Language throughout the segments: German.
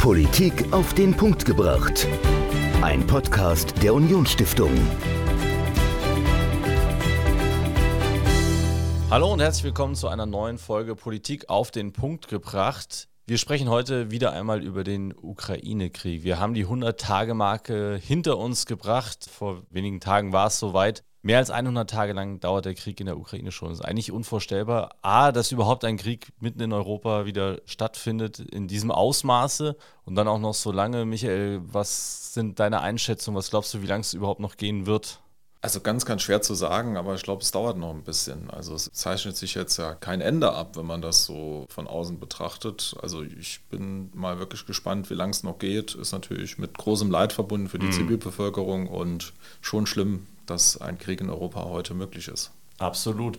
Politik auf den Punkt gebracht. Ein Podcast der Unionsstiftung. Hallo und herzlich willkommen zu einer neuen Folge Politik auf den Punkt gebracht. Wir sprechen heute wieder einmal über den Ukraine-Krieg. Wir haben die 100-Tage-Marke hinter uns gebracht. Vor wenigen Tagen war es soweit. Mehr als 100 Tage lang dauert der Krieg in der Ukraine schon. Das ist eigentlich unvorstellbar. A, dass überhaupt ein Krieg mitten in Europa wieder stattfindet in diesem Ausmaße und dann auch noch so lange. Michael, was sind deine Einschätzungen? Was glaubst du, wie lange es überhaupt noch gehen wird? Also ganz, ganz schwer zu sagen, aber ich glaube, es dauert noch ein bisschen. Also es zeichnet sich jetzt ja kein Ende ab, wenn man das so von außen betrachtet. Also ich bin mal wirklich gespannt, wie lange es noch geht. Ist natürlich mit großem Leid verbunden für die mhm. Zivilbevölkerung und schon schlimm, dass ein Krieg in Europa heute möglich ist. Absolut.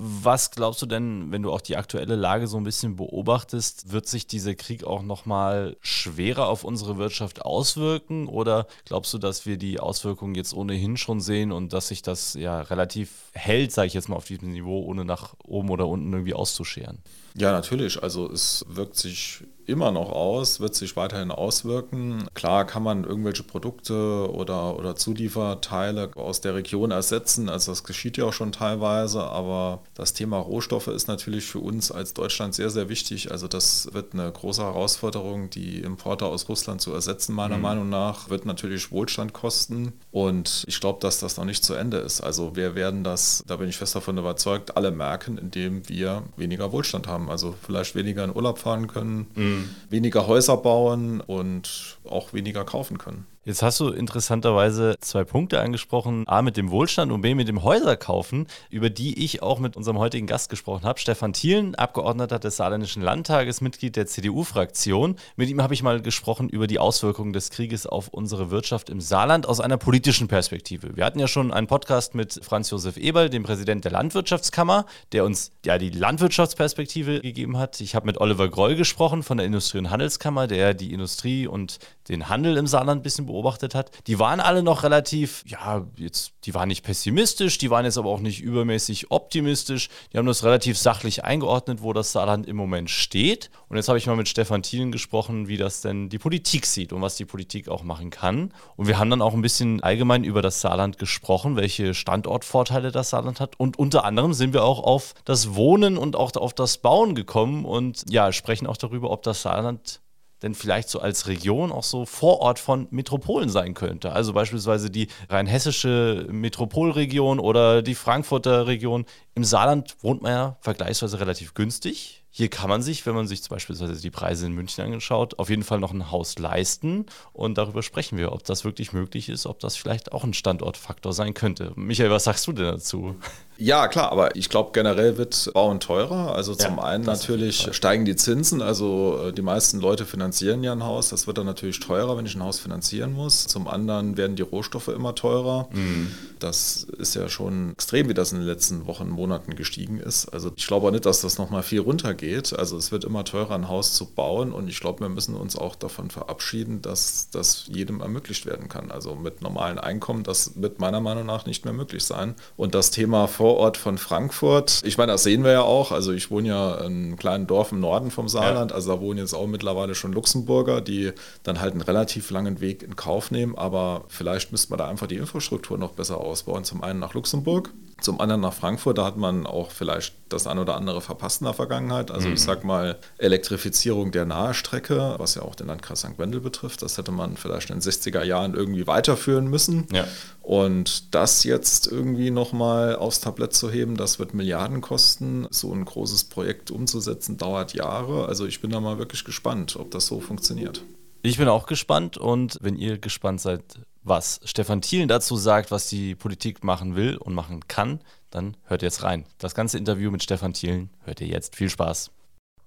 Was glaubst du denn, wenn du auch die aktuelle Lage so ein bisschen beobachtest, wird sich dieser Krieg auch nochmal schwerer auf unsere Wirtschaft auswirken? Oder glaubst du, dass wir die Auswirkungen jetzt ohnehin schon sehen und dass sich das ja relativ hält, sage ich jetzt mal, auf diesem Niveau, ohne nach oben oder unten irgendwie auszuscheren? Ja, natürlich. Also es wirkt sich immer noch aus, wird sich weiterhin auswirken. Klar kann man irgendwelche Produkte oder, oder Zulieferteile aus der Region ersetzen. Also das geschieht ja auch schon teilweise, aber das Thema Rohstoffe ist natürlich für uns als Deutschland sehr, sehr wichtig. Also das wird eine große Herausforderung, die Importe aus Russland zu ersetzen, meiner mhm. Meinung nach, wird natürlich Wohlstand kosten. Und ich glaube, dass das noch nicht zu Ende ist. Also wir werden das, da bin ich fest davon überzeugt, alle merken, indem wir weniger Wohlstand haben. Also vielleicht weniger in Urlaub fahren können. Mhm weniger Häuser bauen und auch weniger kaufen können. Jetzt hast du interessanterweise zwei Punkte angesprochen. A mit dem Wohlstand und B mit dem Häuserkaufen, über die ich auch mit unserem heutigen Gast gesprochen habe. Stefan Thielen, Abgeordneter des Saarländischen Landtages, Mitglied der CDU-Fraktion. Mit ihm habe ich mal gesprochen über die Auswirkungen des Krieges auf unsere Wirtschaft im Saarland aus einer politischen Perspektive. Wir hatten ja schon einen Podcast mit Franz Josef Eberl, dem Präsident der Landwirtschaftskammer, der uns ja die Landwirtschaftsperspektive gegeben hat. Ich habe mit Oliver Groll gesprochen von der Industrie- und Handelskammer, der die Industrie und den Handel im Saarland ein bisschen beobachtet beobachtet hat, die waren alle noch relativ, ja, jetzt, die waren nicht pessimistisch, die waren jetzt aber auch nicht übermäßig optimistisch. Die haben das relativ sachlich eingeordnet, wo das Saarland im Moment steht. Und jetzt habe ich mal mit Stefan Thielen gesprochen, wie das denn die Politik sieht und was die Politik auch machen kann. Und wir haben dann auch ein bisschen allgemein über das Saarland gesprochen, welche Standortvorteile das Saarland hat. Und unter anderem sind wir auch auf das Wohnen und auch auf das Bauen gekommen und ja, sprechen auch darüber, ob das Saarland denn vielleicht so als Region auch so Vorort von Metropolen sein könnte. Also beispielsweise die rheinhessische Metropolregion oder die Frankfurter Region. Im Saarland wohnt man ja vergleichsweise relativ günstig. Hier kann man sich, wenn man sich beispielsweise die Preise in München angeschaut, auf jeden Fall noch ein Haus leisten. Und darüber sprechen wir, ob das wirklich möglich ist, ob das vielleicht auch ein Standortfaktor sein könnte. Michael, was sagst du denn dazu? Ja, klar, aber ich glaube, generell wird Bauen teurer. Also zum ja, einen natürlich steigen die Zinsen. Also äh, die meisten Leute finanzieren ja ein Haus. Das wird dann natürlich teurer, wenn ich ein Haus finanzieren muss. Zum anderen werden die Rohstoffe immer teurer. Mhm. Das ist ja schon extrem, wie das in den letzten Wochen, Monaten gestiegen ist. Also ich glaube auch nicht, dass das nochmal viel runtergeht. Also es wird immer teurer, ein Haus zu bauen. Und ich glaube, wir müssen uns auch davon verabschieden, dass das jedem ermöglicht werden kann. Also mit normalen Einkommen, das wird meiner Meinung nach nicht mehr möglich sein. Und das Thema vor Vorort von Frankfurt. Ich meine, das sehen wir ja auch. Also ich wohne ja in einem kleinen Dorf im Norden vom Saarland. Ja. Also da wohnen jetzt auch mittlerweile schon Luxemburger, die dann halt einen relativ langen Weg in Kauf nehmen. Aber vielleicht müsste man da einfach die Infrastruktur noch besser ausbauen. Zum einen nach Luxemburg zum anderen nach Frankfurt, da hat man auch vielleicht das ein oder andere verpasst in der Vergangenheit. Also mhm. ich sag mal, Elektrifizierung der Nahestrecke, was ja auch den Landkreis St. Wendel betrifft, das hätte man vielleicht in den 60er Jahren irgendwie weiterführen müssen. Ja. Und das jetzt irgendwie nochmal aufs Tablett zu heben, das wird Milliarden kosten. So ein großes Projekt umzusetzen, dauert Jahre. Also ich bin da mal wirklich gespannt, ob das so funktioniert. Ich bin auch gespannt und wenn ihr gespannt seid, was Stefan Thielen dazu sagt, was die Politik machen will und machen kann, dann hört jetzt rein. Das ganze Interview mit Stefan Thielen hört ihr jetzt. Viel Spaß.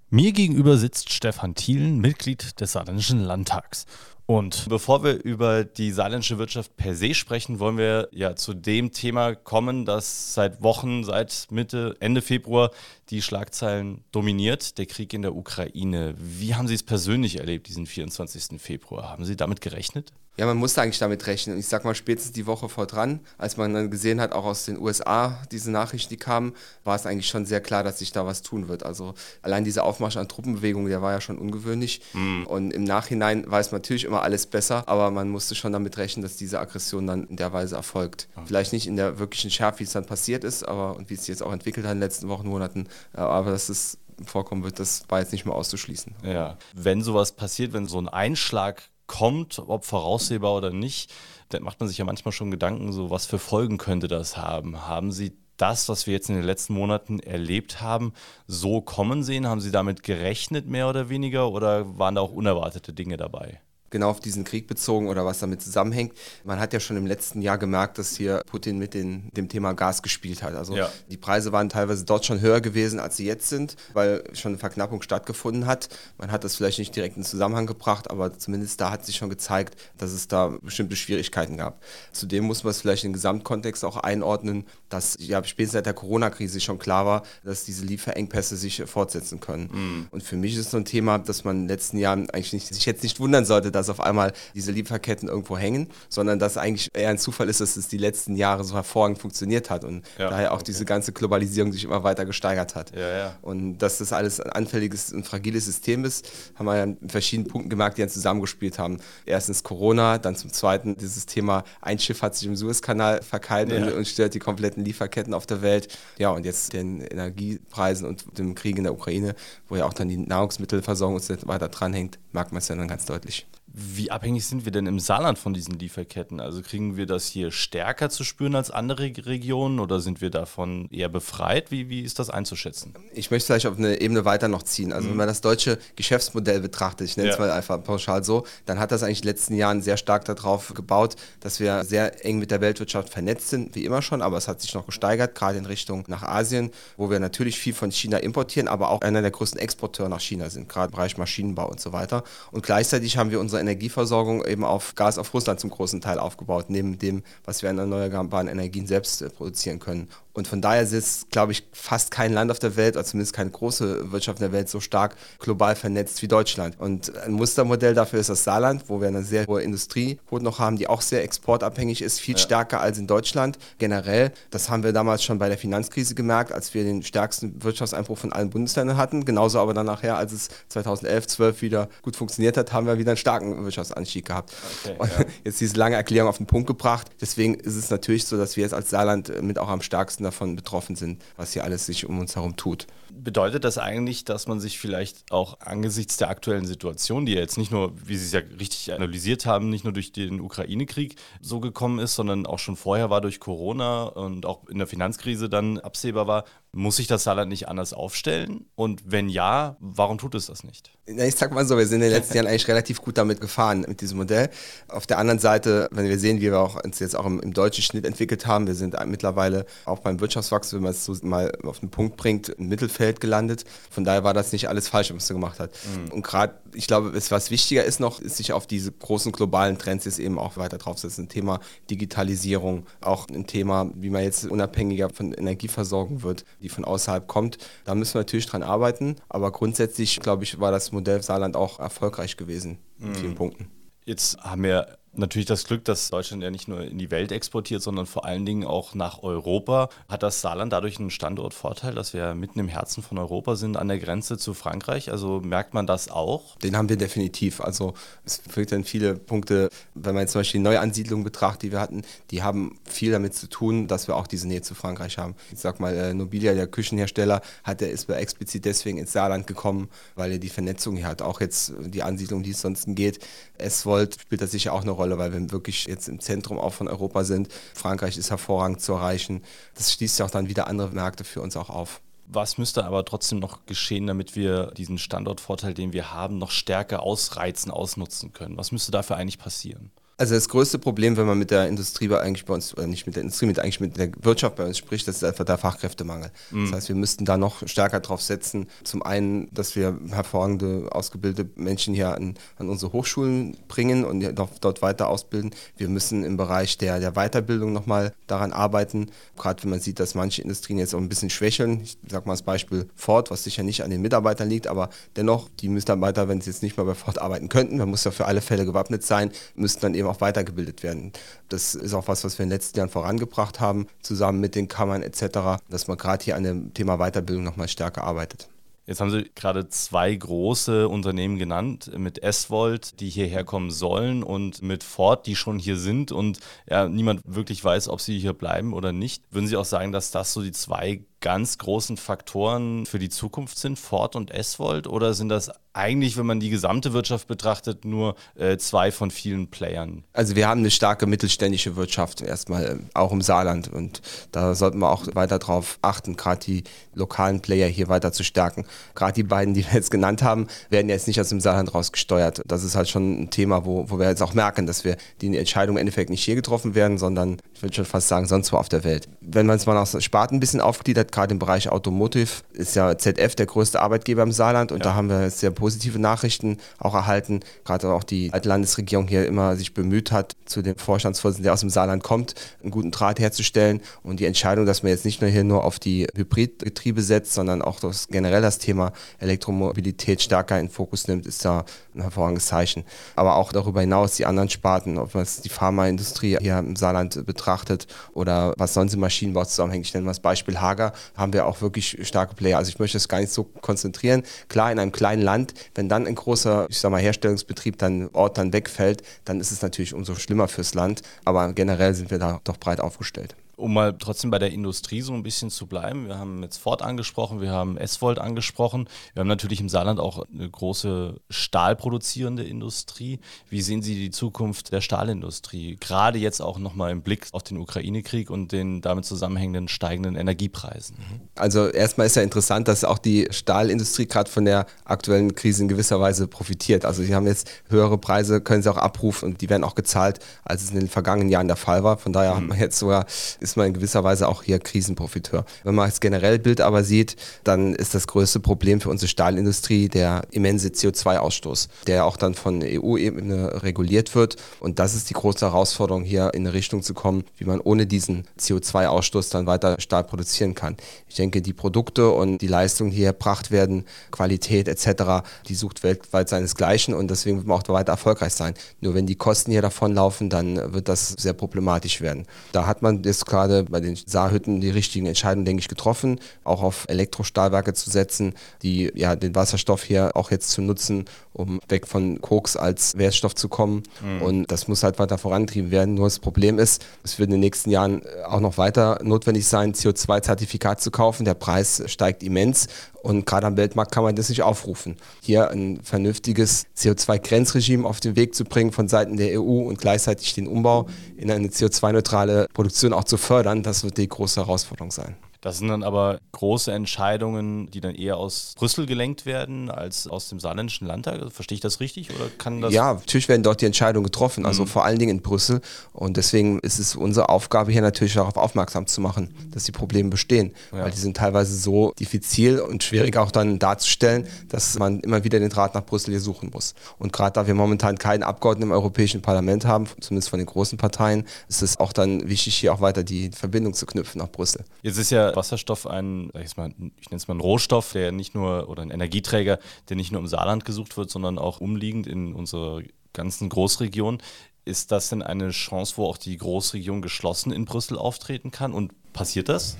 Mir gegenüber sitzt Stefan Thielen, Mitglied des Saarländischen Landtags. Und bevor wir über die saarländische Wirtschaft per se sprechen, wollen wir ja zu dem Thema kommen, das seit Wochen, seit Mitte, Ende Februar die Schlagzeilen dominiert, der Krieg in der Ukraine. Wie haben Sie es persönlich erlebt, diesen 24. Februar? Haben Sie damit gerechnet? Ja, man musste eigentlich damit rechnen. Ich sag mal, spätestens die Woche vor dran, als man dann gesehen hat, auch aus den USA, diese Nachrichten, die kamen, war es eigentlich schon sehr klar, dass sich da was tun wird. Also allein dieser Aufmarsch an Truppenbewegungen, der war ja schon ungewöhnlich. Mhm. Und im Nachhinein weiß man natürlich immer alles besser, aber man musste schon damit rechnen, dass diese Aggression dann in der Weise erfolgt. Okay. Vielleicht nicht in der wirklichen Schärfe, wie es dann passiert ist, aber und wie es sich jetzt auch entwickelt hat in den letzten Wochen, Monaten, äh, aber dass es vorkommen wird, das war jetzt nicht mehr auszuschließen. Ja, wenn sowas passiert, wenn so ein Einschlag kommt, ob voraussehbar oder nicht, dann macht man sich ja manchmal schon Gedanken, so was für Folgen könnte das haben. Haben Sie das, was wir jetzt in den letzten Monaten erlebt haben, so kommen sehen? Haben Sie damit gerechnet, mehr oder weniger, oder waren da auch unerwartete Dinge dabei? Genau auf diesen Krieg bezogen oder was damit zusammenhängt. Man hat ja schon im letzten Jahr gemerkt, dass hier Putin mit den, dem Thema Gas gespielt hat. Also ja. die Preise waren teilweise dort schon höher gewesen, als sie jetzt sind, weil schon eine Verknappung stattgefunden hat. Man hat das vielleicht nicht direkt in Zusammenhang gebracht, aber zumindest da hat sich schon gezeigt, dass es da bestimmte Schwierigkeiten gab. Zudem muss man es vielleicht im Gesamtkontext auch einordnen, dass ja spätestens seit der Corona-Krise schon klar war, dass diese Lieferengpässe sich fortsetzen können. Mhm. Und für mich ist so ein Thema, dass man in den letzten Jahren eigentlich nicht, sich jetzt nicht wundern sollte, dass dass auf einmal diese Lieferketten irgendwo hängen, sondern dass eigentlich eher ein Zufall ist, dass es die letzten Jahre so hervorragend funktioniert hat und ja, daher auch okay. diese ganze Globalisierung sich immer weiter gesteigert hat. Ja, ja. Und dass das alles ein anfälliges und fragiles System ist, haben wir ja in verschiedenen Punkten gemerkt, die dann zusammengespielt haben. Erstens Corona, dann zum Zweiten dieses Thema, ein Schiff hat sich im Suezkanal verkeilt und, und stört die kompletten Lieferketten auf der Welt. Ja, und jetzt den Energiepreisen und dem Krieg in der Ukraine, wo ja auch dann die Nahrungsmittelversorgung und so weiter dranhängt, merkt man es ja dann ganz deutlich. Wie abhängig sind wir denn im Saarland von diesen Lieferketten? Also kriegen wir das hier stärker zu spüren als andere Regionen oder sind wir davon eher befreit? Wie, wie ist das einzuschätzen? Ich möchte vielleicht auf eine Ebene weiter noch ziehen. Also mhm. wenn man das deutsche Geschäftsmodell betrachtet, ich nenne ja. es mal einfach pauschal so, dann hat das eigentlich in den letzten Jahren sehr stark darauf gebaut, dass wir sehr eng mit der Weltwirtschaft vernetzt sind, wie immer schon, aber es hat sich noch gesteigert, gerade in Richtung nach Asien, wo wir natürlich viel von China importieren, aber auch einer der größten Exporteure nach China sind, gerade im Bereich Maschinenbau und so weiter. Und gleichzeitig haben wir unsere Energieversorgung eben auf Gas auf Russland zum großen Teil aufgebaut, neben dem, was wir an erneuerbaren Energien selbst äh, produzieren können. Und von daher ist, glaube ich, fast kein Land auf der Welt, oder zumindest keine große Wirtschaft der Welt, so stark global vernetzt wie Deutschland. Und ein Mustermodell dafür ist das Saarland, wo wir eine sehr hohe Industriequote noch haben, die auch sehr exportabhängig ist, viel ja. stärker als in Deutschland generell. Das haben wir damals schon bei der Finanzkrise gemerkt, als wir den stärksten Wirtschaftseinbruch von allen Bundesländern hatten. Genauso aber dann nachher, als es 2011, 12 wieder gut funktioniert hat, haben wir wieder einen starken Wirtschaftsanstieg gehabt. Okay, ja. Jetzt diese lange Erklärung auf den Punkt gebracht. Deswegen ist es natürlich so, dass wir jetzt als Saarland mit auch am stärksten meisten davon betroffen sind, was hier alles sich um uns herum tut. Bedeutet das eigentlich, dass man sich vielleicht auch angesichts der aktuellen Situation, die ja jetzt nicht nur, wie Sie es ja richtig analysiert haben, nicht nur durch den Ukraine-Krieg so gekommen ist, sondern auch schon vorher war durch Corona und auch in der Finanzkrise dann absehbar war, muss sich das Saarland nicht anders aufstellen? Und wenn ja, warum tut es das nicht? Ich sag mal so, wir sind in den letzten Jahren eigentlich relativ gut damit gefahren, mit diesem Modell. Auf der anderen Seite, wenn wir sehen, wie wir auch uns jetzt auch im, im deutschen Schnitt entwickelt haben, wir sind mittlerweile auch beim Wirtschaftswachstum, wenn man es so mal auf den Punkt bringt, im Mittelfeld gelandet. Von daher war das nicht alles falsch, was er gemacht hat. Mhm. Und gerade, ich glaube, was wichtiger ist noch, ist sich auf diese großen globalen Trends jetzt eben auch weiter draufsetzen. Ein Thema Digitalisierung, auch ein Thema, wie man jetzt unabhängiger von Energie versorgen wird die von außerhalb kommt. Da müssen wir natürlich dran arbeiten. Aber grundsätzlich, glaube ich, war das Modell Saarland auch erfolgreich gewesen in mhm. vielen Punkten. Jetzt haben wir natürlich das Glück, dass Deutschland ja nicht nur in die Welt exportiert, sondern vor allen Dingen auch nach Europa. Hat das Saarland dadurch einen Standortvorteil, dass wir mitten im Herzen von Europa sind, an der Grenze zu Frankreich? Also merkt man das auch? Den haben wir definitiv. Also es führt dann viele Punkte, wenn man jetzt zum Beispiel die Neuansiedlung betrachtet, die wir hatten, die haben viel damit zu tun, dass wir auch diese Nähe zu Frankreich haben. Ich sag mal, äh, Nobilia, der Küchenhersteller, hat der ist explizit deswegen ins Saarland gekommen, weil er die Vernetzung hier hat. Auch jetzt die Ansiedlung, die es sonst geht. Es wollt, spielt das sicher auch eine Rolle Rolle, weil wir wirklich jetzt im Zentrum auch von Europa sind. Frankreich ist hervorragend zu erreichen. Das schließt ja auch dann wieder andere Märkte für uns auch auf. Was müsste aber trotzdem noch geschehen, damit wir diesen Standortvorteil, den wir haben, noch stärker ausreizen, ausnutzen können? Was müsste dafür eigentlich passieren? Also das größte Problem, wenn man mit der Industrie eigentlich bei uns, oder nicht mit der Industrie, mit eigentlich mit der Wirtschaft bei uns spricht, das ist einfach der Fachkräftemangel. Mhm. Das heißt, wir müssten da noch stärker drauf setzen. Zum einen, dass wir hervorragende, ausgebildete Menschen hier an, an unsere Hochschulen bringen und dort weiter ausbilden. Wir müssen im Bereich der, der Weiterbildung nochmal daran arbeiten. Gerade wenn man sieht, dass manche Industrien jetzt auch ein bisschen schwächeln. Ich sage mal das Beispiel Ford, was sicher nicht an den Mitarbeitern liegt, aber dennoch, die Mitarbeiter, wenn sie jetzt nicht mehr bei Ford arbeiten könnten, man muss ja für alle Fälle gewappnet sein, müssten dann eben auch weitergebildet werden. Das ist auch was, was wir in den letzten Jahren vorangebracht haben, zusammen mit den Kammern etc., dass man gerade hier an dem Thema Weiterbildung nochmal stärker arbeitet. Jetzt haben Sie gerade zwei große Unternehmen genannt, mit S-Volt, die hierher kommen sollen und mit Ford, die schon hier sind und ja, niemand wirklich weiß, ob sie hier bleiben oder nicht. Würden Sie auch sagen, dass das so die zwei ganz großen Faktoren für die Zukunft sind, Ford und S-Volt? Oder sind das eigentlich, wenn man die gesamte Wirtschaft betrachtet, nur äh, zwei von vielen Playern? Also wir haben eine starke mittelständische Wirtschaft erstmal äh, auch im Saarland und da sollten wir auch weiter darauf achten, gerade die lokalen Player hier weiter zu stärken. Gerade die beiden, die wir jetzt genannt haben, werden jetzt nicht aus dem Saarland raus gesteuert. Das ist halt schon ein Thema, wo, wo wir jetzt auch merken, dass wir die Entscheidung im Endeffekt nicht hier getroffen werden, sondern ich würde schon fast sagen, sonst wo auf der Welt. Wenn man es mal aus Sparten ein bisschen aufgliedert, gerade im Bereich Automotive, ist ja ZF der größte Arbeitgeber im Saarland und ja. da haben wir sehr positive Nachrichten auch erhalten. Gerade auch die Landesregierung hier immer sich bemüht hat, zu dem Vorstandsvorsitzenden, der aus dem Saarland kommt, einen guten Draht herzustellen. Und die Entscheidung, dass man jetzt nicht nur hier nur auf die Hybridgetriebe setzt, sondern auch das, generell das Thema Elektromobilität stärker in den Fokus nimmt, ist da ein hervorragendes Zeichen. Aber auch darüber hinaus die anderen Sparten, ob man die Pharmaindustrie hier im Saarland betrachtet oder was sonst im Maschinenbau zusammenhängt. Ich nenne mal das Beispiel Hager, haben wir auch wirklich starke Player. Also ich möchte das gar nicht so konzentrieren. Klar, in einem kleinen Land, wenn dann ein großer, ich sag mal, Herstellungsbetrieb, dann Ort dann wegfällt, dann ist es natürlich umso schlimmer fürs Land. Aber generell sind wir da doch breit aufgestellt um mal trotzdem bei der Industrie so ein bisschen zu bleiben, wir haben jetzt Ford angesprochen, wir haben S-Volt angesprochen, wir haben natürlich im Saarland auch eine große stahlproduzierende Industrie. Wie sehen Sie die Zukunft der Stahlindustrie? Gerade jetzt auch nochmal im Blick auf den Ukraine-Krieg und den damit zusammenhängenden steigenden Energiepreisen. Also erstmal ist ja interessant, dass auch die Stahlindustrie gerade von der aktuellen Krise in gewisser Weise profitiert. Also sie haben jetzt höhere Preise, können sie auch abrufen und die werden auch gezahlt, als es in den vergangenen Jahren der Fall war. Von daher mhm. hat man jetzt sogar, ist man in gewisser Weise auch hier Krisenprofiteur. Wenn man das generelle Bild aber sieht, dann ist das größte Problem für unsere Stahlindustrie der immense CO2-Ausstoß, der auch dann von EU-Ebene reguliert wird. Und das ist die große Herausforderung, hier in eine Richtung zu kommen, wie man ohne diesen CO2-Ausstoß dann weiter Stahl produzieren kann. Ich denke, die Produkte und die Leistungen, die hier erbracht werden, Qualität etc., die sucht weltweit seinesgleichen und deswegen wird man auch weiter erfolgreich sein. Nur wenn die Kosten hier davonlaufen, dann wird das sehr problematisch werden. Da hat man klar gerade bei den Saarhütten die richtigen Entscheidungen, denke ich, getroffen, auch auf Elektrostahlwerke zu setzen, die ja den Wasserstoff hier auch jetzt zu nutzen, um weg von Koks als Wertstoff zu kommen. Mhm. Und das muss halt weiter vorantrieben werden. Nur das Problem ist, es wird in den nächsten Jahren auch noch weiter notwendig sein, CO2-Zertifikat zu kaufen. Der Preis steigt immens und gerade am Weltmarkt kann man das nicht aufrufen. Hier ein vernünftiges CO2-Grenzregime auf den Weg zu bringen von Seiten der EU und gleichzeitig den Umbau in eine CO2-neutrale Produktion auch zu fördern, das wird die große Herausforderung sein. Das sind dann aber große Entscheidungen, die dann eher aus Brüssel gelenkt werden als aus dem saarländischen Landtag. Also verstehe ich das richtig oder kann das? Ja, natürlich werden dort die Entscheidungen getroffen, also mhm. vor allen Dingen in Brüssel. Und deswegen ist es unsere Aufgabe hier natürlich darauf aufmerksam zu machen, dass die Probleme bestehen, ja. weil die sind teilweise so diffizil und schwierig auch dann darzustellen, dass man immer wieder den Draht nach Brüssel hier suchen muss. Und gerade da wir momentan keinen Abgeordneten im Europäischen Parlament haben, zumindest von den großen Parteien, ist es auch dann wichtig, hier auch weiter die Verbindung zu knüpfen nach Brüssel. Jetzt ist ja Wasserstoff ein, ich, mal, ich nenne es mal einen Rohstoff, der nicht nur, oder ein Energieträger, der nicht nur im Saarland gesucht wird, sondern auch umliegend in unserer ganzen Großregion. Ist das denn eine Chance, wo auch die Großregion geschlossen in Brüssel auftreten kann? Und passiert das?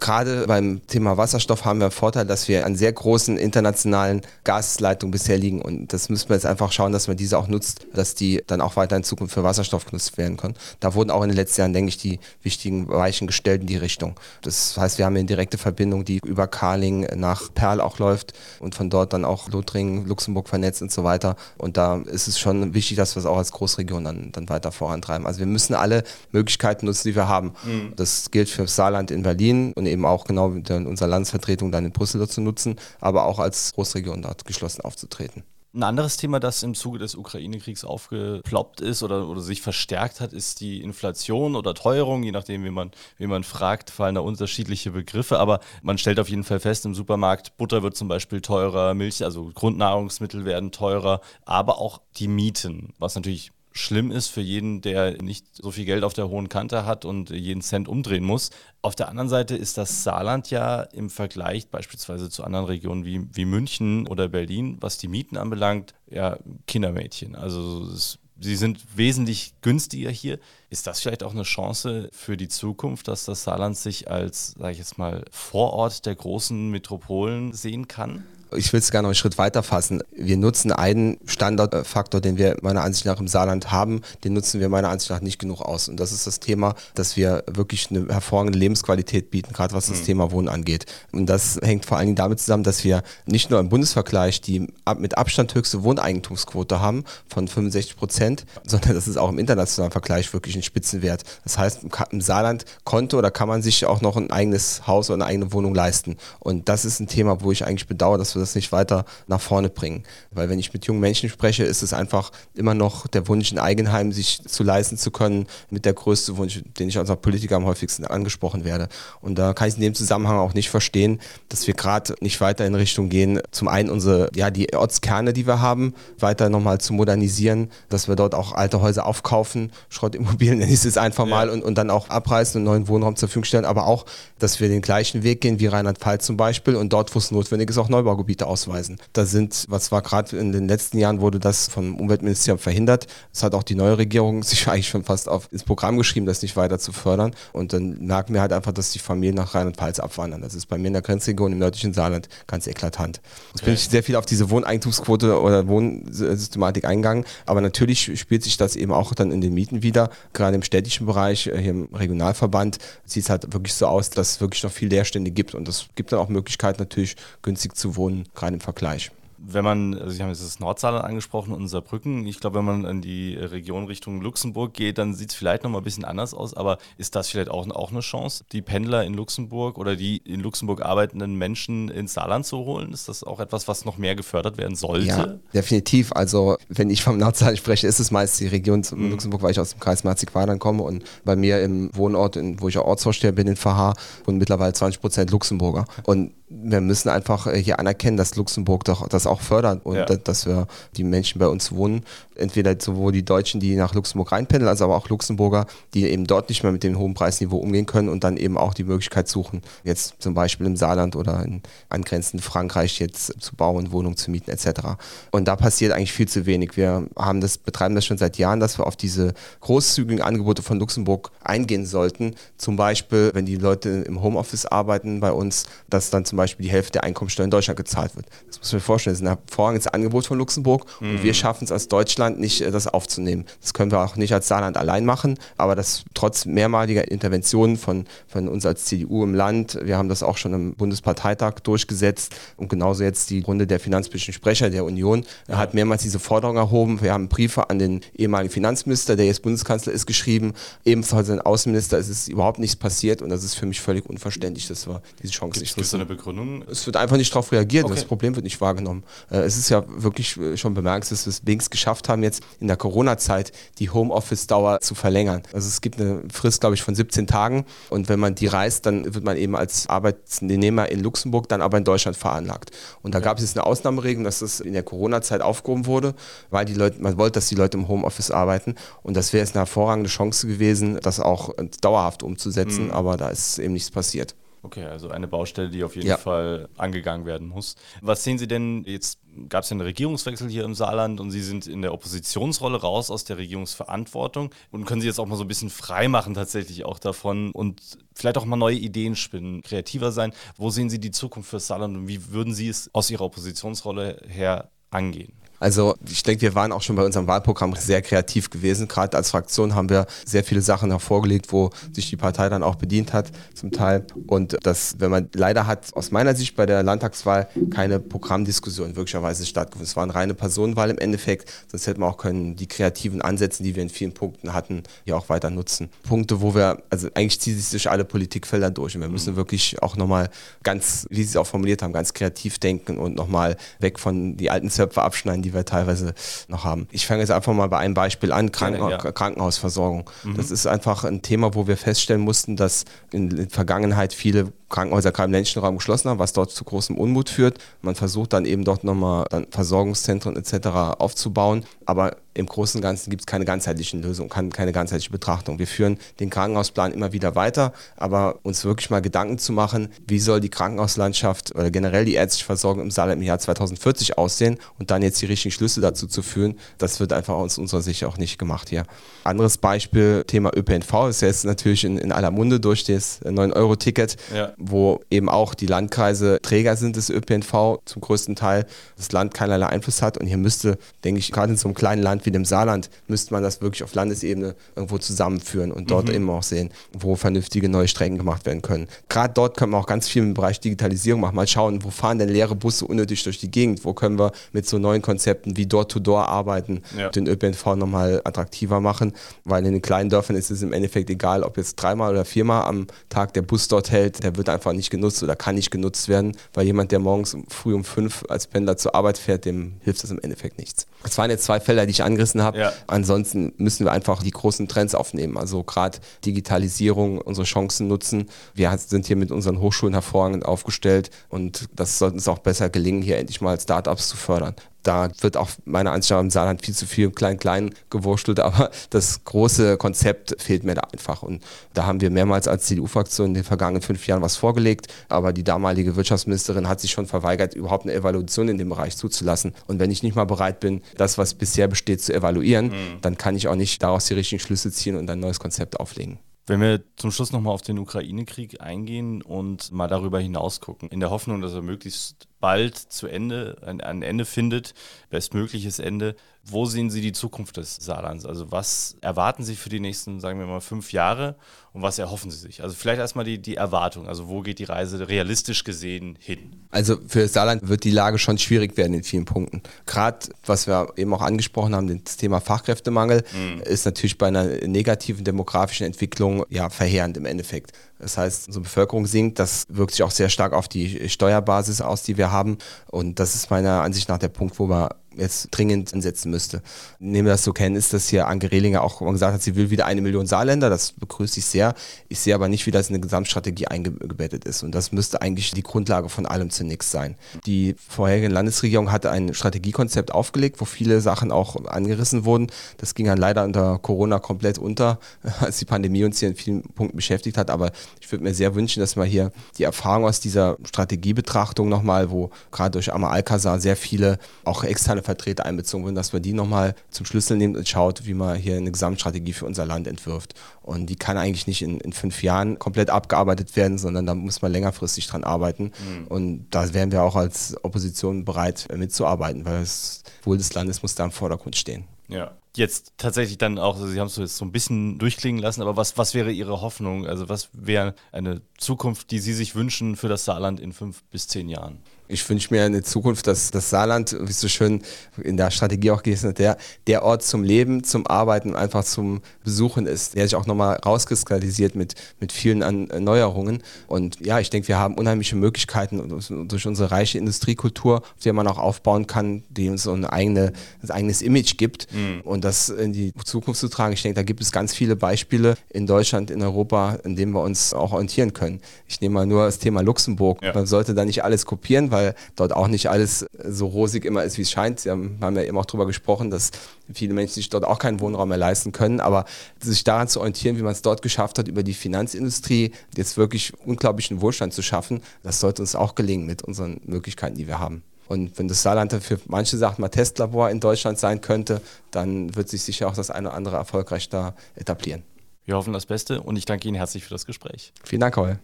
Gerade beim Thema Wasserstoff haben wir einen Vorteil, dass wir an sehr großen internationalen Gasleitungen bisher liegen. Und das müssen wir jetzt einfach schauen, dass man diese auch nutzt, dass die dann auch weiter in Zukunft für Wasserstoff genutzt werden können. Da wurden auch in den letzten Jahren, denke ich, die wichtigen Weichen gestellt in die Richtung. Das heißt, wir haben eine direkte Verbindung, die über Karling nach Perl auch läuft und von dort dann auch Lothringen, Luxemburg vernetzt und so weiter. Und da ist es schon wichtig, dass wir es auch als Großregion dann, dann weiter vorantreiben. Also wir müssen alle Möglichkeiten nutzen, die wir haben. Mhm. Das gilt für Saarland in Berlin, und eben auch genau mit unserer Landesvertretung dann in Brüssel zu nutzen, aber auch als Großregion dort geschlossen aufzutreten. Ein anderes Thema, das im Zuge des Ukraine-Kriegs aufgeploppt ist oder, oder sich verstärkt hat, ist die Inflation oder Teuerung. Je nachdem, wie man, wie man fragt, fallen da unterschiedliche Begriffe. Aber man stellt auf jeden Fall fest, im Supermarkt, Butter wird zum Beispiel teurer, Milch, also Grundnahrungsmittel werden teurer, aber auch die Mieten, was natürlich schlimm ist für jeden, der nicht so viel Geld auf der hohen Kante hat und jeden Cent umdrehen muss. Auf der anderen Seite ist das Saarland ja im Vergleich beispielsweise zu anderen Regionen wie, wie München oder Berlin, was die Mieten anbelangt, ja Kindermädchen. Also es, sie sind wesentlich günstiger hier. Ist das vielleicht auch eine Chance für die Zukunft, dass das Saarland sich als, sage ich jetzt mal, Vorort der großen Metropolen sehen kann? Ich will es gerne noch einen Schritt weiter fassen. Wir nutzen einen Standardfaktor, den wir meiner Ansicht nach im Saarland haben, den nutzen wir meiner Ansicht nach nicht genug aus. Und das ist das Thema, dass wir wirklich eine hervorragende Lebensqualität bieten, gerade was das mhm. Thema Wohnen angeht. Und das hängt vor allen Dingen damit zusammen, dass wir nicht nur im Bundesvergleich die mit Abstand höchste Wohneigentumsquote haben von 65 Prozent, sondern das ist auch im internationalen Vergleich wirklich ein Spitzenwert. Das heißt, im Saarland konnte oder kann man sich auch noch ein eigenes Haus oder eine eigene Wohnung leisten. Und das ist ein Thema, wo ich eigentlich bedauere, dass wir das nicht weiter nach vorne bringen. Weil wenn ich mit jungen Menschen spreche, ist es einfach immer noch der Wunsch, ein Eigenheim sich zu leisten zu können, mit der größte Wunsch, den ich als Politiker am häufigsten angesprochen werde. Und da kann ich in dem Zusammenhang auch nicht verstehen, dass wir gerade nicht weiter in Richtung gehen, zum einen unsere, ja, die Ortskerne, die wir haben, weiter nochmal zu modernisieren, dass wir dort auch alte Häuser aufkaufen, Schrottimmobilien nenne ich es jetzt einfach mal, ja. und, und dann auch abreißen und neuen Wohnraum zur Verfügung stellen, aber auch, dass wir den gleichen Weg gehen wie Rheinland-Pfalz zum Beispiel und dort, wo es notwendig ist, auch Neubaugebiete Gebiete ausweisen. Da sind, was war gerade in den letzten Jahren, wurde das vom Umweltministerium verhindert. Das hat auch die neue Regierung sich eigentlich schon fast auf ins Programm geschrieben, das nicht weiter zu fördern. Und dann merken wir halt einfach, dass die Familien nach Rheinland-Pfalz abwandern. Das ist bei mir in der Grenzregion im nördlichen Saarland ganz eklatant. Jetzt okay. bin ich sehr viel auf diese Wohneigentumsquote oder Wohnsystematik eingegangen. Aber natürlich spielt sich das eben auch dann in den Mieten wieder. Gerade im städtischen Bereich, äh, hier im Regionalverband, sieht es halt wirklich so aus, dass es wirklich noch viel Leerstände gibt. Und das gibt dann auch Möglichkeiten, natürlich günstig zu wohnen im Vergleich wenn man, also Sie haben jetzt das Nordsaarland angesprochen und Saarbrücken, ich glaube, wenn man in die Region Richtung Luxemburg geht, dann sieht es vielleicht nochmal ein bisschen anders aus, aber ist das vielleicht auch, auch eine Chance, die Pendler in Luxemburg oder die in Luxemburg arbeitenden Menschen ins Saarland zu holen? Ist das auch etwas, was noch mehr gefördert werden sollte? Ja, definitiv. Also wenn ich vom Nordsaarland spreche, ist es meist die Region mhm. Luxemburg, weil ich aus dem Kreis Merzig-Wadern komme und bei mir im Wohnort, in, wo ich auch Ortsvorsteher bin in Verhaar, wohnen mittlerweile 20 Prozent Luxemburger. Und wir müssen einfach äh, hier anerkennen, dass Luxemburg doch das auch fördert und ja. dass wir die Menschen bei uns wohnen, entweder sowohl die Deutschen, die nach Luxemburg reinpendeln, als aber auch Luxemburger, die eben dort nicht mehr mit dem hohen Preisniveau umgehen können und dann eben auch die Möglichkeit suchen, jetzt zum Beispiel im Saarland oder in angrenzenden Frankreich jetzt zu bauen, Wohnungen zu mieten etc. Und da passiert eigentlich viel zu wenig. Wir haben das, betreiben das schon seit Jahren, dass wir auf diese großzügigen Angebote von Luxemburg eingehen sollten. Zum Beispiel, wenn die Leute im Homeoffice arbeiten bei uns, dass dann zum Beispiel die Hälfte der Einkommensteuer in Deutschland gezahlt wird. Das muss man sich vorstellen. Ein hervorragendes Angebot von Luxemburg mhm. und wir schaffen es als Deutschland nicht, äh, das aufzunehmen. Das können wir auch nicht als Saarland allein machen, aber das trotz mehrmaliger Interventionen von, von uns als CDU im Land, wir haben das auch schon im Bundesparteitag durchgesetzt und genauso jetzt die Runde der finanzpolitischen Sprecher der Union ja. hat mehrmals diese Forderung erhoben. Wir haben Briefe an den ehemaligen Finanzminister, der jetzt Bundeskanzler ist, geschrieben. Ebenfalls an den Außenminister. Es ist überhaupt nichts passiert und das ist für mich völlig unverständlich, dass wir diese Chance nicht nutzen. Gibt es eine Begründung? Es wird einfach nicht darauf reagiert. Okay. Das Problem wird nicht wahrgenommen. Äh, es ist ja wirklich äh, schon bemerkt, dass wir es wenigstens geschafft haben, jetzt in der Corona-Zeit die Homeoffice-Dauer zu verlängern. Also es gibt eine Frist, glaube ich, von 17 Tagen und wenn man die reist, dann wird man eben als Arbeitnehmer in Luxemburg dann aber in Deutschland veranlagt. Und da ja. gab es jetzt eine Ausnahmeregelung, dass das in der Corona-Zeit aufgehoben wurde, weil die Leute, man wollte, dass die Leute im Homeoffice arbeiten und das wäre jetzt eine hervorragende Chance gewesen, das auch dauerhaft umzusetzen, mhm. aber da ist eben nichts passiert. Okay, also eine Baustelle, die auf jeden ja. Fall angegangen werden muss. Was sehen Sie denn, jetzt gab es ja einen Regierungswechsel hier im Saarland und Sie sind in der Oppositionsrolle raus aus der Regierungsverantwortung und können Sie jetzt auch mal so ein bisschen frei machen tatsächlich auch davon und vielleicht auch mal neue Ideen spinnen, kreativer sein. Wo sehen Sie die Zukunft für Saarland und wie würden Sie es aus Ihrer Oppositionsrolle her angehen? Also ich denke, wir waren auch schon bei unserem Wahlprogramm sehr kreativ gewesen. Gerade als Fraktion haben wir sehr viele Sachen hervorgelegt, wo sich die Partei dann auch bedient hat zum Teil. Und das, wenn man leider hat aus meiner Sicht bei der Landtagswahl keine Programmdiskussion wirklicherweise stattgefunden. Es war eine reine Personenwahl im Endeffekt. Sonst hätten wir auch können die kreativen Ansätze, die wir in vielen Punkten hatten, ja auch weiter nutzen. Punkte, wo wir, also eigentlich ziehen sich durch alle Politikfelder durch. Und wir müssen mhm. wirklich auch nochmal ganz, wie Sie es auch formuliert haben, ganz kreativ denken und nochmal weg von die alten Zöpfe abschneiden, die die wir teilweise noch haben. Ich fange jetzt einfach mal bei einem Beispiel an, Kranken ja, ja. Krankenhausversorgung. Mhm. Das ist einfach ein Thema, wo wir feststellen mussten, dass in der Vergangenheit viele Krankenhäuser gerade im ländlichen Raum geschlossen haben, was dort zu großem Unmut führt. Man versucht dann eben dort nochmal dann Versorgungszentren etc. aufzubauen, aber im Großen und Ganzen gibt es keine ganzheitlichen Lösungen, keine ganzheitliche Betrachtung. Wir führen den Krankenhausplan immer wieder weiter, aber uns wirklich mal Gedanken zu machen, wie soll die Krankenhauslandschaft oder generell die ärztliche Versorgung im Saarland im Jahr 2040 aussehen und dann jetzt die richtigen Schlüsse dazu zu führen, das wird einfach aus unserer Sicht auch nicht gemacht hier. Anderes Beispiel, Thema ÖPNV, ist jetzt natürlich in, in aller Munde durch das 9-Euro-Ticket, ja wo eben auch die Landkreise Träger sind des ÖPNV zum größten Teil, das Land keinerlei Einfluss hat. Und hier müsste, denke ich, gerade in so einem kleinen Land wie dem Saarland, müsste man das wirklich auf Landesebene irgendwo zusammenführen und dort mhm. eben auch sehen, wo vernünftige neue Strecken gemacht werden können. Gerade dort können wir auch ganz viel im Bereich Digitalisierung machen. Mal schauen, wo fahren denn leere Busse unnötig durch die Gegend? Wo können wir mit so neuen Konzepten wie Door-to-Door -Door arbeiten, ja. den ÖPNV nochmal attraktiver machen? Weil in den kleinen Dörfern ist es im Endeffekt egal, ob jetzt dreimal oder viermal am Tag der Bus dort hält, der wird einfach nicht genutzt oder kann nicht genutzt werden, weil jemand, der morgens früh um fünf als Pendler zur Arbeit fährt, dem hilft das im Endeffekt nichts. Das waren jetzt zwei Felder, die ich angerissen habe. Ja. Ansonsten müssen wir einfach die großen Trends aufnehmen. Also gerade Digitalisierung, unsere Chancen nutzen. Wir sind hier mit unseren Hochschulen hervorragend aufgestellt und das sollte uns auch besser gelingen, hier endlich mal Startups zu fördern da wird auch meiner Ansicht nach im Saarland viel zu viel klein-klein gewurschtelt, aber das große Konzept fehlt mir da einfach. Und da haben wir mehrmals als CDU-Fraktion in den vergangenen fünf Jahren was vorgelegt, aber die damalige Wirtschaftsministerin hat sich schon verweigert, überhaupt eine Evaluation in dem Bereich zuzulassen. Und wenn ich nicht mal bereit bin, das, was bisher besteht, zu evaluieren, mhm. dann kann ich auch nicht daraus die richtigen Schlüsse ziehen und ein neues Konzept auflegen. Wenn wir zum Schluss nochmal auf den Ukraine-Krieg eingehen und mal darüber hinaus gucken, in der Hoffnung, dass er möglichst bald zu Ende, ein, ein Ende findet, bestmögliches Ende. Wo sehen Sie die Zukunft des Saarlands? Also was erwarten Sie für die nächsten, sagen wir mal, fünf Jahre und was erhoffen Sie sich? Also vielleicht erstmal die, die Erwartung, also wo geht die Reise realistisch gesehen hin? Also für Saarland wird die Lage schon schwierig werden in vielen Punkten. Gerade, was wir eben auch angesprochen haben, das Thema Fachkräftemangel mhm. ist natürlich bei einer negativen demografischen Entwicklung ja verheerend im Endeffekt. Das heißt, unsere Bevölkerung sinkt. Das wirkt sich auch sehr stark auf die Steuerbasis aus, die wir haben. Und das ist meiner Ansicht nach der Punkt, wo wir jetzt dringend ansetzen müsste. Nehmen wir das so kennen, ist, dass hier Anke Rehlinger auch gesagt hat, sie will wieder eine Million Saarländer. Das begrüße ich sehr. Ich sehe aber nicht, wie das in eine Gesamtstrategie eingebettet ist. Und das müsste eigentlich die Grundlage von allem zunächst sein. Die vorherige Landesregierung hatte ein Strategiekonzept aufgelegt, wo viele Sachen auch angerissen wurden. Das ging dann leider unter Corona komplett unter, als die Pandemie uns hier in vielen Punkten beschäftigt hat. Aber ich würde mir sehr wünschen, dass man hier die Erfahrung aus dieser Strategiebetrachtung nochmal, wo gerade durch Amar Alcazar sehr viele auch externe Vertreter einbezogen wurden, dass man die nochmal zum Schlüssel nimmt und schaut, wie man hier eine Gesamtstrategie für unser Land entwirft. Und die kann eigentlich nicht in, in fünf Jahren komplett abgearbeitet werden, sondern da muss man längerfristig dran arbeiten. Mhm. Und da wären wir auch als Opposition bereit mitzuarbeiten, weil das Wohl des Landes muss da im Vordergrund stehen. Ja, jetzt tatsächlich dann auch, also Sie haben es jetzt so ein bisschen durchklingen lassen, aber was, was wäre Ihre Hoffnung? Also was wäre eine Zukunft, die Sie sich wünschen für das Saarland in fünf bis zehn Jahren? Ich wünsche mir eine Zukunft, dass das Saarland, wie es so schön in der Strategie auch gelesen hat, der, der Ort zum Leben, zum Arbeiten einfach zum Besuchen ist, der sich auch nochmal rauskristallisiert mit, mit vielen Erneuerungen. Und ja, ich denke, wir haben unheimliche Möglichkeiten durch unsere reiche Industriekultur, auf der man auch aufbauen kann, die uns so ein, eigene, ein eigenes Image gibt mhm. und das in die Zukunft zu tragen. Ich denke, da gibt es ganz viele Beispiele in Deutschland, in Europa, in denen wir uns auch orientieren können. Ich nehme mal nur das Thema Luxemburg. Ja. Man sollte da nicht alles kopieren, weil weil dort auch nicht alles so rosig immer ist, wie es scheint. Wir haben, haben ja eben auch darüber gesprochen, dass viele Menschen sich dort auch keinen Wohnraum mehr leisten können. Aber sich daran zu orientieren, wie man es dort geschafft hat, über die Finanzindustrie jetzt wirklich unglaublichen Wohlstand zu schaffen, das sollte uns auch gelingen mit unseren Möglichkeiten, die wir haben. Und wenn das Saarland für manche Sachen mal Testlabor in Deutschland sein könnte, dann wird sich sicher auch das eine oder andere erfolgreich da etablieren. Wir hoffen das Beste und ich danke Ihnen herzlich für das Gespräch. Vielen Dank, Paul.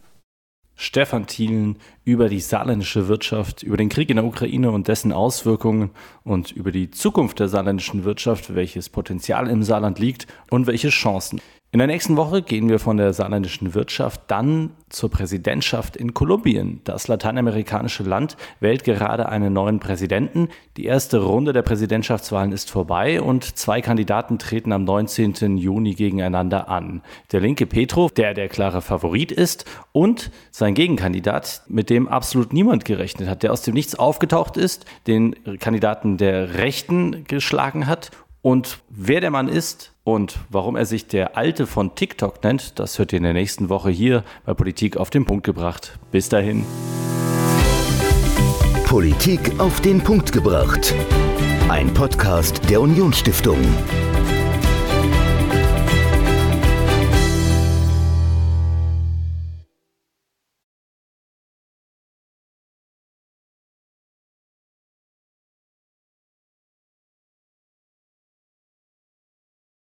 Stefan Thielen über die saarländische Wirtschaft, über den Krieg in der Ukraine und dessen Auswirkungen und über die Zukunft der saarländischen Wirtschaft, welches Potenzial im Saarland liegt und welche Chancen. In der nächsten Woche gehen wir von der saarländischen Wirtschaft dann zur Präsidentschaft in Kolumbien. Das lateinamerikanische Land wählt gerade einen neuen Präsidenten. Die erste Runde der Präsidentschaftswahlen ist vorbei und zwei Kandidaten treten am 19. Juni gegeneinander an. Der linke Petro, der der klare Favorit ist, und sein Gegenkandidat, mit dem absolut niemand gerechnet hat, der aus dem Nichts aufgetaucht ist, den Kandidaten der Rechten geschlagen hat und wer der Mann ist und warum er sich der Alte von TikTok nennt, das hört ihr in der nächsten Woche hier bei Politik auf den Punkt gebracht. Bis dahin. Politik auf den Punkt gebracht. Ein Podcast der Unionsstiftung.